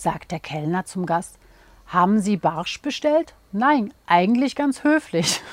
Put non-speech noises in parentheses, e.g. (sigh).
sagt der Kellner zum Gast. Haben Sie Barsch bestellt? Nein, eigentlich ganz höflich. (laughs)